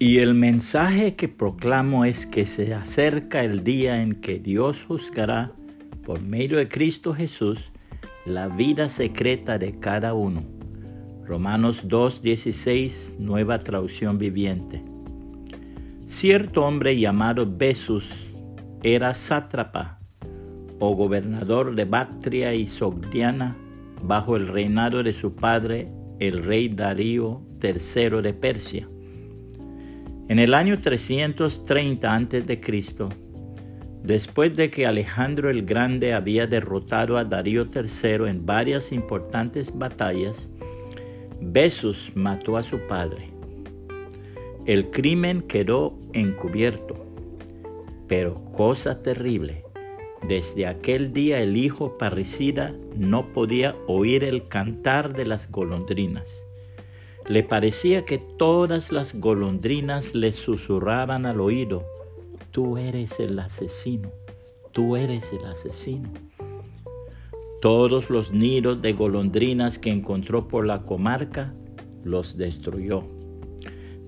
Y el mensaje que proclamo es que se acerca el día en que Dios juzgará por medio de Cristo Jesús la vida secreta de cada uno. Romanos 2.16, nueva traducción viviente. Cierto hombre llamado Besus era sátrapa o gobernador de Bactria y Sogdiana bajo el reinado de su padre, el rey Darío III de Persia. En el año 330 a.C., después de que Alejandro el Grande había derrotado a Darío III en varias importantes batallas, Besus mató a su padre. El crimen quedó encubierto, pero cosa terrible, desde aquel día el hijo parricida no podía oír el cantar de las golondrinas. Le parecía que todas las golondrinas le susurraban al oído, tú eres el asesino, tú eres el asesino. Todos los nidos de golondrinas que encontró por la comarca los destruyó.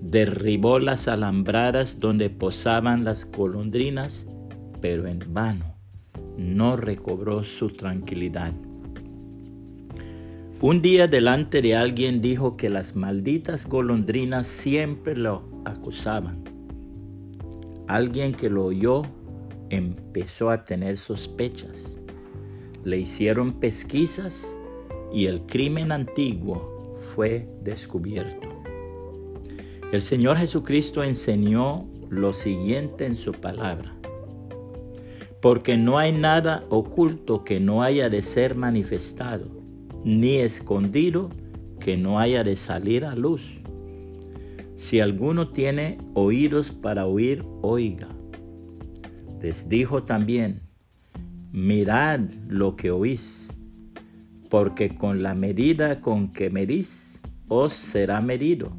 Derribó las alambradas donde posaban las golondrinas, pero en vano no recobró su tranquilidad. Un día delante de alguien dijo que las malditas golondrinas siempre lo acusaban. Alguien que lo oyó empezó a tener sospechas. Le hicieron pesquisas y el crimen antiguo fue descubierto. El Señor Jesucristo enseñó lo siguiente en su palabra. Porque no hay nada oculto que no haya de ser manifestado ni escondido que no haya de salir a luz. Si alguno tiene oídos para oír, oiga. Les dijo también, mirad lo que oís, porque con la medida con que medís, os será medido,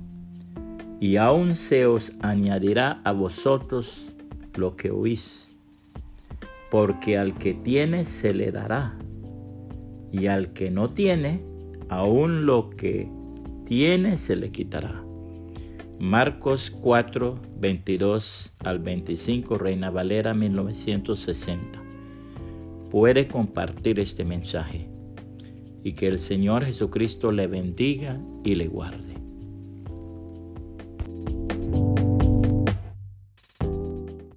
y aún se os añadirá a vosotros lo que oís, porque al que tiene se le dará y al que no tiene, aún lo que tiene se le quitará. Marcos 4, 22 al 25, Reina Valera 1960. Puede compartir este mensaje y que el Señor Jesucristo le bendiga y le guarde.